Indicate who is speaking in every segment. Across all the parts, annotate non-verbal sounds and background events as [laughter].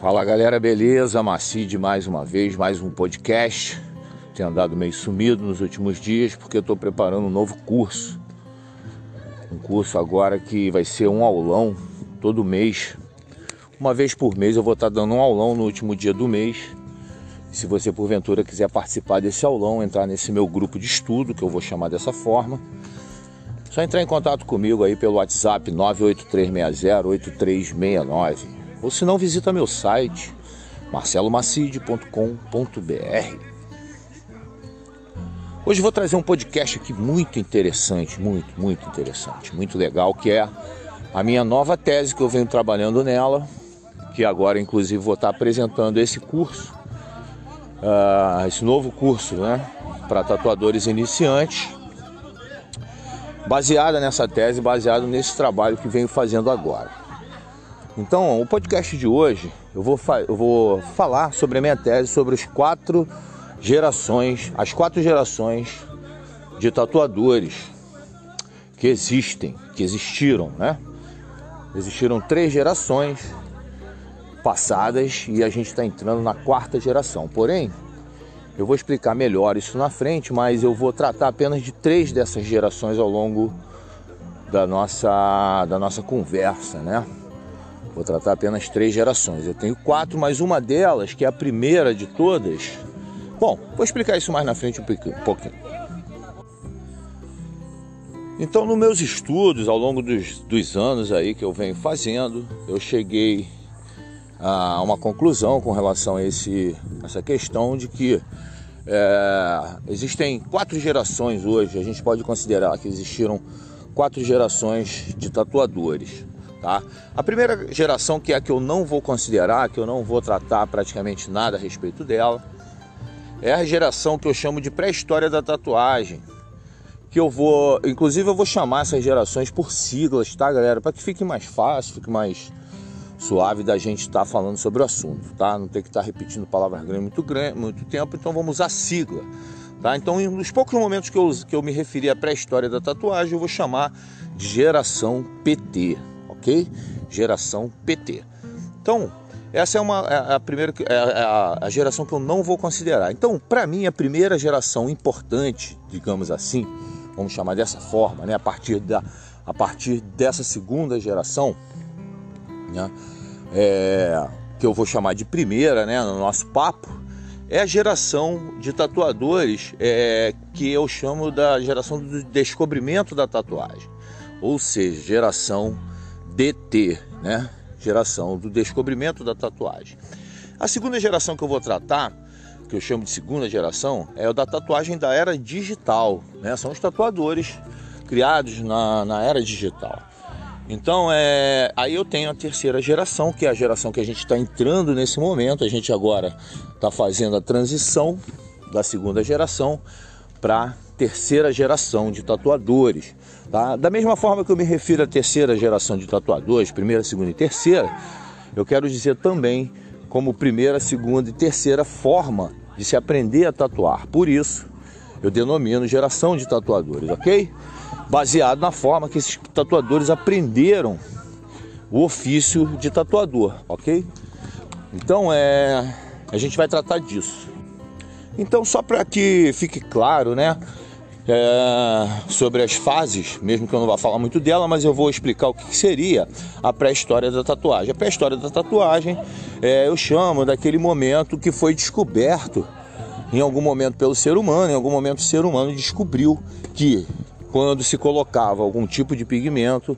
Speaker 1: Fala galera, beleza? Macide mais uma vez, mais um podcast. Tenho andado meio sumido nos últimos dias porque estou preparando um novo curso. Um curso agora que vai ser um aulão todo mês. Uma vez por mês eu vou estar dando um aulão no último dia do mês. Se você porventura quiser participar desse aulão, entrar nesse meu grupo de estudo, que eu vou chamar dessa forma, só entrar em contato comigo aí pelo WhatsApp 983608369 ou se não, visita meu site marcelomacide.com.br. Hoje vou trazer um podcast aqui muito interessante, muito, muito interessante, muito legal, que é a minha nova tese que eu venho trabalhando nela, que agora inclusive vou estar apresentando esse curso, uh, esse novo curso, né, para tatuadores iniciantes, baseada nessa tese, baseado nesse trabalho que venho fazendo agora. Então, o podcast de hoje eu vou, eu vou falar sobre a minha tese sobre as quatro gerações, as quatro gerações de tatuadores que existem, que existiram, né? Existiram três gerações passadas e a gente está entrando na quarta geração. Porém, eu vou explicar melhor isso na frente, mas eu vou tratar apenas de três dessas gerações ao longo da nossa, da nossa conversa, né? Vou tratar apenas três gerações. Eu tenho quatro, mas uma delas, que é a primeira de todas. Bom, vou explicar isso mais na frente um pouquinho. Então, nos meus estudos, ao longo dos, dos anos aí que eu venho fazendo, eu cheguei a uma conclusão com relação a esse, essa questão de que é, existem quatro gerações hoje. A gente pode considerar que existiram quatro gerações de tatuadores. Tá? A primeira geração, que é a que eu não vou considerar, que eu não vou tratar praticamente nada a respeito dela, é a geração que eu chamo de pré-história da tatuagem. Que eu vou, inclusive, eu vou chamar essas gerações por siglas, tá, galera? Para que fique mais fácil, fique mais suave da gente estar tá falando sobre o assunto, tá? Não tem que estar tá repetindo palavras grandes muito, grande, muito tempo, então vamos usar sigla. Tá? Então, nos poucos momentos que eu, que eu me referi à pré-história da tatuagem, eu vou chamar de geração PT ok? Geração PT. Então, essa é uma é a primeira é, é a, a geração que eu não vou considerar. Então, para mim, a primeira geração importante, digamos assim, vamos chamar dessa forma, né? A partir da a partir dessa segunda geração, né? É, que eu vou chamar de primeira, né? No nosso papo, é a geração de tatuadores é, que eu chamo da geração do descobrimento da tatuagem, ou seja, geração DT, né? Geração do descobrimento da tatuagem. A segunda geração que eu vou tratar, que eu chamo de segunda geração, é o da tatuagem da era digital, né? São os tatuadores criados na, na era digital. Então, é, aí eu tenho a terceira geração, que é a geração que a gente está entrando nesse momento. A gente agora está fazendo a transição da segunda geração para terceira geração de tatuadores. Tá? Da mesma forma que eu me refiro à terceira geração de tatuadores, primeira, segunda e terceira, eu quero dizer também como primeira, segunda e terceira forma de se aprender a tatuar. Por isso, eu denomino geração de tatuadores, ok? Baseado na forma que esses tatuadores aprenderam o ofício de tatuador, ok? Então é, a gente vai tratar disso. Então só para que fique claro, né? É, sobre as fases, mesmo que eu não vá falar muito dela, mas eu vou explicar o que seria a pré-história da tatuagem. A pré-história da tatuagem é, eu chamo daquele momento que foi descoberto em algum momento pelo ser humano, em algum momento o ser humano descobriu que quando se colocava algum tipo de pigmento,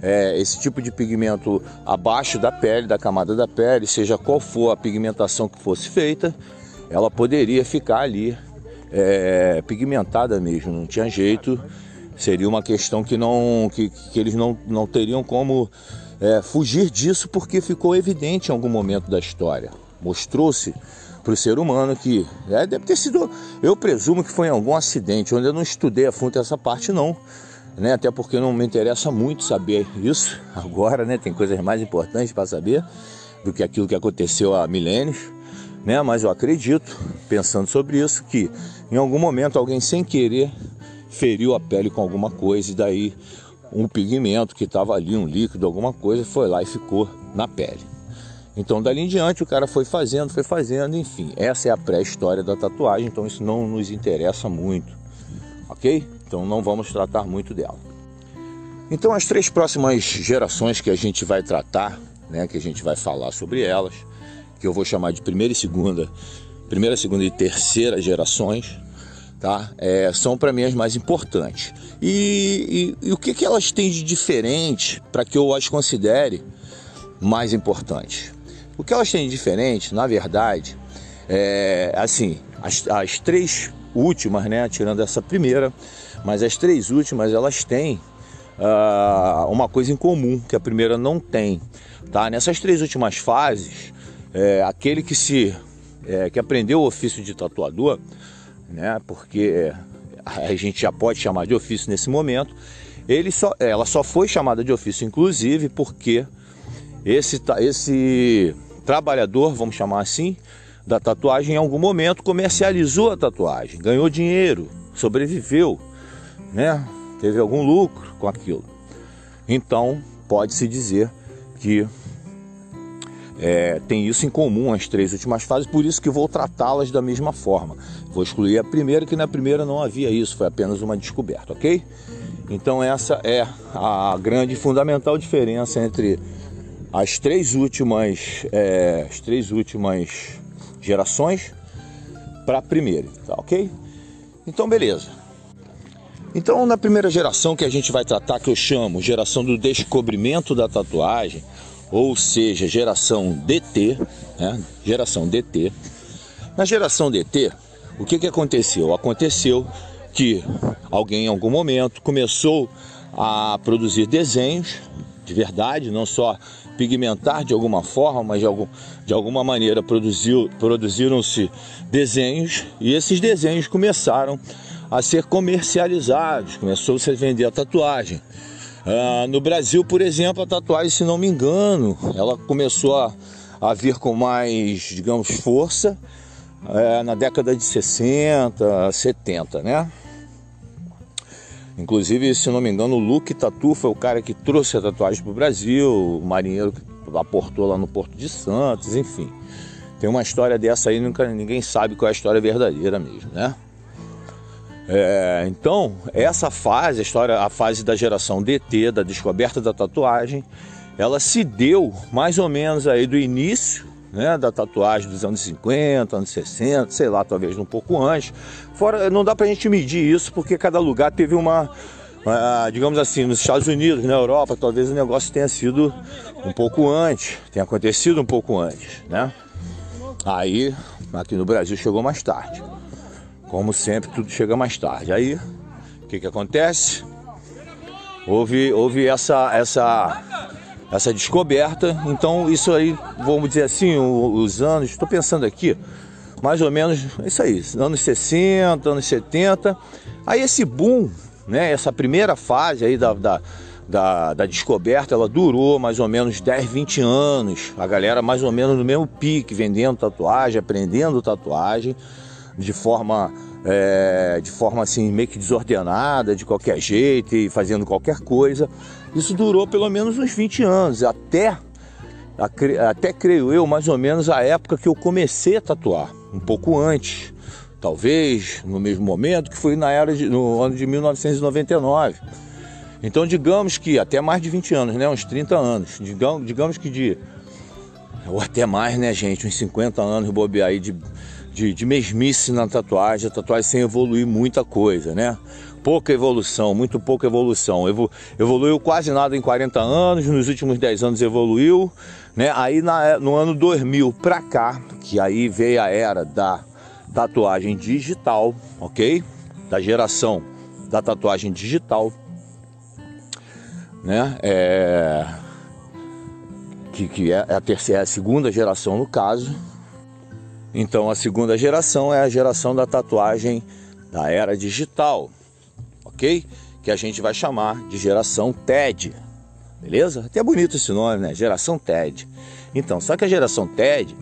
Speaker 1: é, esse tipo de pigmento abaixo da pele, da camada da pele, seja qual for a pigmentação que fosse feita, ela poderia ficar ali é, pigmentada mesmo, não tinha jeito. Seria uma questão que, não, que, que eles não, não teriam como é, fugir disso, porque ficou evidente em algum momento da história. Mostrou-se para o ser humano que é, deve ter sido, eu presumo que foi em algum acidente, onde eu não estudei a fundo essa parte não, né? Até porque não me interessa muito saber isso [laughs] agora, né? Tem coisas mais importantes para saber do que aquilo que aconteceu há milênios né? Mas eu acredito, pensando sobre isso, que em algum momento alguém sem querer feriu a pele com alguma coisa e daí um pigmento que estava ali, um líquido, alguma coisa, foi lá e ficou na pele. Então, dali em diante, o cara foi fazendo, foi fazendo, enfim. Essa é a pré-história da tatuagem, então isso não nos interessa muito, ok? Então, não vamos tratar muito dela. Então, as três próximas gerações que a gente vai tratar, né, que a gente vai falar sobre elas, que eu vou chamar de primeira e segunda, primeira, segunda e terceira gerações, tá? É, são para mim as mais importantes. E, e, e, o que, que elas têm de diferente para que eu as considere mais importantes? O que elas têm de diferente, na verdade, é assim, as, as três últimas, né, tirando essa primeira, mas as três últimas elas têm uh, uma coisa em comum que a primeira não tem, tá? Nessas três últimas fases, é, aquele que se é, que aprendeu o ofício de tatuador, né? Porque a gente já pode chamar de ofício nesse momento. Ele só, ela só foi chamada de ofício, inclusive, porque esse, esse trabalhador, vamos chamar assim, da tatuagem, em algum momento comercializou a tatuagem, ganhou dinheiro, sobreviveu, né? Teve algum lucro com aquilo. Então, pode-se dizer que é, tem isso em comum as três últimas fases, por isso que vou tratá-las da mesma forma. Vou excluir a primeira, que na primeira não havia isso, foi apenas uma descoberta, ok? Então essa é a grande fundamental diferença entre as três últimas, é, as três últimas gerações para a primeira, tá ok? Então beleza. Então na primeira geração que a gente vai tratar, que eu chamo geração do descobrimento da tatuagem, ou seja, geração DT, né? geração DT. Na geração DT, o que, que aconteceu? Aconteceu que alguém em algum momento começou a produzir desenhos de verdade, não só pigmentar de alguma forma, mas de, algum, de alguma maneira produziu, produziram-se desenhos e esses desenhos começaram a ser comercializados, começou-se a vender a tatuagem. Ah, no Brasil, por exemplo, a tatuagem, se não me engano, ela começou a, a vir com mais, digamos, força é, na década de 60, 70, né? Inclusive, se não me engano, o Luke Tatu foi o cara que trouxe a tatuagem para o Brasil, o marinheiro que aportou lá no Porto de Santos, enfim. Tem uma história dessa aí, nunca, ninguém sabe qual é a história verdadeira mesmo, né? É, então, essa fase, a história, a fase da geração DT, da descoberta da tatuagem, ela se deu mais ou menos aí do início né, da tatuagem dos anos 50, anos 60, sei lá, talvez um pouco antes. Fora, não dá pra gente medir isso porque cada lugar teve uma, uma, digamos assim, nos Estados Unidos, na Europa, talvez o negócio tenha sido um pouco antes, tenha acontecido um pouco antes, né? Aí, aqui no Brasil chegou mais tarde. Como sempre, tudo chega mais tarde. Aí, o que, que acontece? Houve, houve essa, essa, essa descoberta. Então, isso aí, vamos dizer assim, os anos, estou pensando aqui, mais ou menos, isso aí, anos 60, anos 70. Aí esse boom, né, essa primeira fase aí da, da, da, da, descoberta, ela durou mais ou menos 10, 20 anos. A galera mais ou menos no mesmo pique, vendendo tatuagem, aprendendo tatuagem de forma é, de forma assim meio que desordenada, de qualquer jeito e fazendo qualquer coisa. Isso durou pelo menos uns 20 anos, até até creio eu, mais ou menos a época que eu comecei a tatuar, um pouco antes, talvez no mesmo momento que foi na era de, no ano de 1999. Então digamos que até mais de 20 anos, né, uns 30 anos, digamos, digamos que de ou até mais, né, gente, uns 50 anos bobear aí de de, de mesmice na tatuagem, a tatuagem sem evoluir muita coisa, né? Pouca evolução, muito pouca evolução. Evo, evoluiu quase nada em 40 anos, nos últimos 10 anos evoluiu, né? Aí na, no ano 2000 pra cá, que aí veio a era da tatuagem digital, ok? Da geração da tatuagem digital, né? É... Que, que é a terceira, é a segunda geração no caso, então a segunda geração é a geração da tatuagem da era digital, ok? Que a gente vai chamar de geração TED, beleza? Até bonito esse nome, né? Geração TED. Então, só que a geração TED,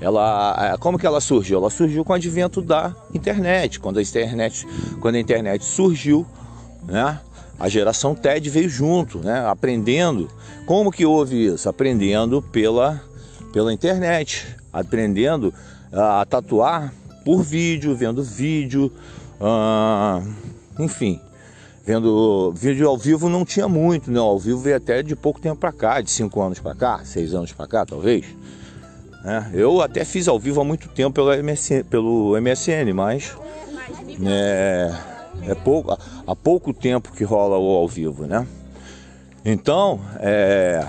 Speaker 1: ela, como que ela surgiu? Ela surgiu com o advento da internet, quando a internet, quando a internet surgiu, né? A geração TED veio junto, né? Aprendendo. Como que houve isso? Aprendendo pela pela internet, aprendendo a tatuar por vídeo, vendo vídeo, uh, enfim, vendo vídeo ao vivo não tinha muito, né? Ao vivo veio até de pouco tempo para cá, de cinco anos para cá, seis anos para cá, talvez. É, eu até fiz ao vivo há muito tempo pelo MSN, pelo MSN mas é, é pouco, há pouco tempo que rola o ao vivo, né? Então, é,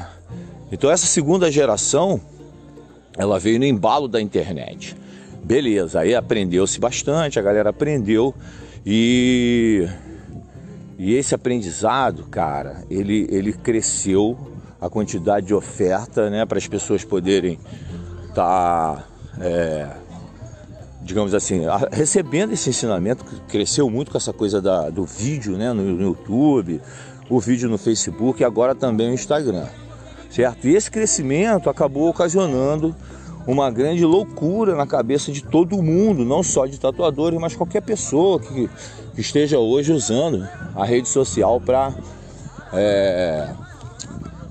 Speaker 1: então essa segunda geração, ela veio no embalo da internet. Beleza, aí aprendeu-se bastante, a galera aprendeu e e esse aprendizado, cara, ele, ele cresceu a quantidade de oferta, né, para as pessoas poderem tá, é, digamos assim, recebendo esse ensinamento, cresceu muito com essa coisa da, do vídeo, né, no, no YouTube, o vídeo no Facebook e agora também no Instagram, certo? E esse crescimento acabou ocasionando uma grande loucura na cabeça de todo mundo, não só de tatuadores, mas qualquer pessoa que, que esteja hoje usando a rede social para, é,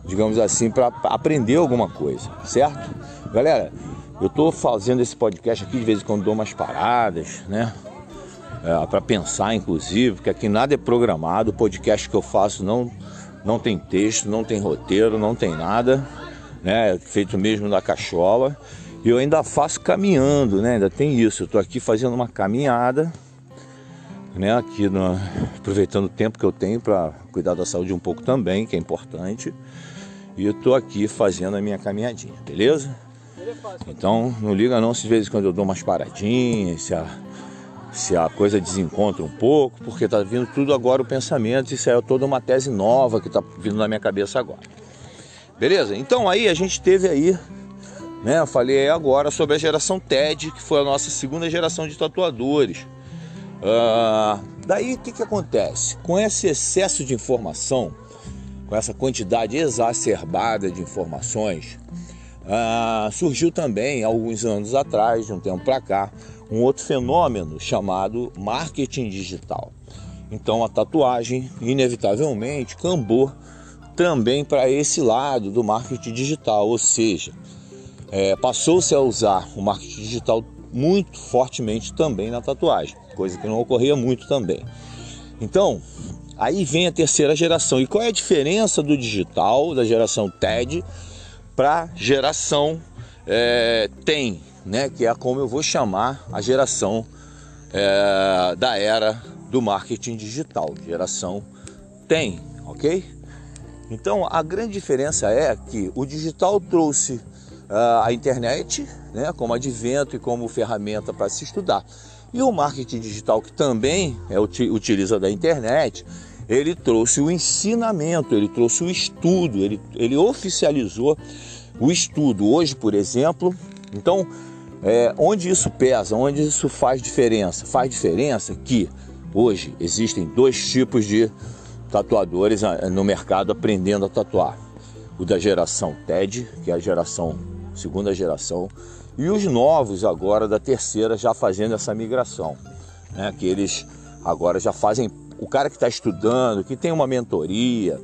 Speaker 1: digamos assim, para aprender alguma coisa, certo? Galera, eu estou fazendo esse podcast aqui de vez em quando dou umas paradas, né? É, para pensar, inclusive, porque aqui nada é programado. O podcast que eu faço não, não tem texto, não tem roteiro, não tem nada, né? É feito mesmo da cachola. E eu ainda faço caminhando, né? Ainda tem isso. Eu estou aqui fazendo uma caminhada, né? Aqui no, aproveitando o tempo que eu tenho para cuidar da saúde um pouco também, que é importante. E eu estou aqui fazendo a minha caminhadinha, beleza? Então não liga não se de vez em quando eu dou umas paradinhas, se a, se a coisa desencontra um pouco, porque está vindo tudo agora o pensamento, isso é toda uma tese nova que está vindo na minha cabeça agora. Beleza? Então aí a gente teve aí né? Eu falei agora sobre a geração TED, que foi a nossa segunda geração de tatuadores. Uh, daí o que, que acontece? Com esse excesso de informação, com essa quantidade exacerbada de informações, uh, surgiu também, alguns anos atrás, de um tempo para cá, um outro fenômeno chamado marketing digital. Então a tatuagem, inevitavelmente, cambou também para esse lado do marketing digital, ou seja, é, passou-se a usar o marketing digital muito fortemente também na tatuagem, coisa que não ocorria muito também. Então, aí vem a terceira geração. E qual é a diferença do digital, da geração TED, para geração é, TEM, né? que é como eu vou chamar a geração é, da era do marketing digital, geração TEM, ok? Então, a grande diferença é que o digital trouxe ah, a internet né, como advento e como ferramenta para se estudar. E o marketing digital, que também é, utiliza da internet, ele trouxe o ensinamento, ele trouxe o estudo, ele, ele oficializou o estudo. Hoje, por exemplo, então, é, onde isso pesa, onde isso faz diferença? Faz diferença que hoje existem dois tipos de tatuadores ah, no mercado aprendendo a tatuar. O da geração TED, que é a geração segunda geração, e os novos agora da terceira já fazendo essa migração, né? Que eles agora já fazem o cara que está estudando, que tem uma mentoria,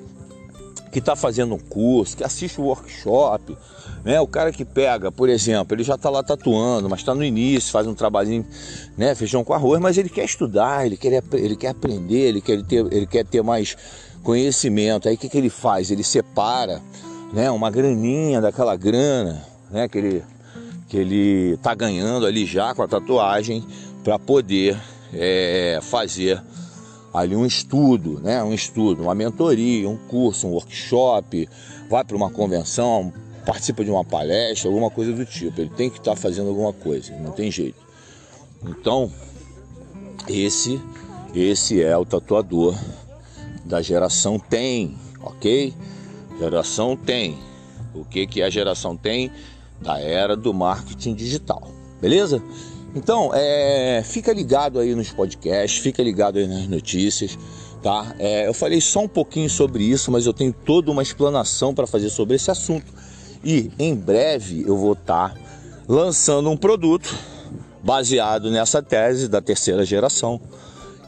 Speaker 1: que está fazendo um curso, que assiste o um workshop, né? O cara que pega, por exemplo, ele já está lá tatuando, mas está no início, faz um trabalhinho, né? Feijão com arroz, mas ele quer estudar, ele quer, ele quer aprender, ele quer ter, ele quer ter mais conhecimento. Aí o que, que ele faz? Ele separa, né? Uma graninha daquela grana, né, que ele que ele tá ganhando ali já com a tatuagem para poder é, fazer ali um estudo, né, um estudo, uma mentoria, um curso, um workshop, vai para uma convenção, participa de uma palestra, alguma coisa do tipo. Ele tem que estar tá fazendo alguma coisa, não tem jeito. Então, esse esse é o tatuador da geração tem, ok? Geração tem. O que que a geração tem? da era do marketing digital, beleza? Então, é, fica ligado aí nos podcasts, fica ligado aí nas notícias, tá? É, eu falei só um pouquinho sobre isso, mas eu tenho toda uma explanação para fazer sobre esse assunto. E em breve eu vou estar tá lançando um produto baseado nessa tese da terceira geração,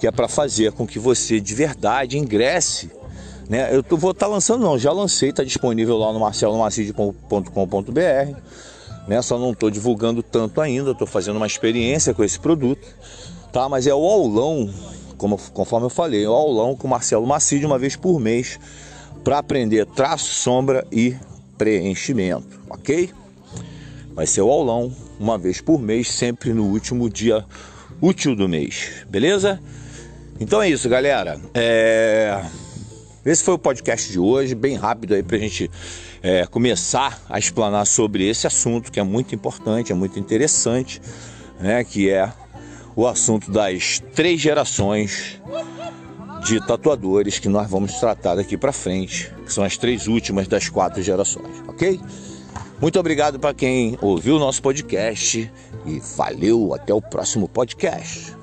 Speaker 1: que é para fazer com que você de verdade ingresse né? Eu tô, vou estar tá lançando, não, já lancei, está disponível lá no marcelomacide.com.br. Nessa eu não estou divulgando tanto ainda, estou fazendo uma experiência com esse produto, tá? Mas é o aulão, como, conforme eu falei, o aulão com o Marcelo Macide uma vez por mês para aprender traço, sombra e preenchimento, ok? Vai ser o aulão uma vez por mês, sempre no último dia útil do mês, beleza? Então é isso, galera. É... Esse foi o podcast de hoje, bem rápido aí para a gente é, começar a explanar sobre esse assunto que é muito importante, é muito interessante, né? Que é o assunto das três gerações de tatuadores que nós vamos tratar daqui para frente, que são as três últimas das quatro gerações, ok? Muito obrigado para quem ouviu o nosso podcast e valeu até o próximo podcast.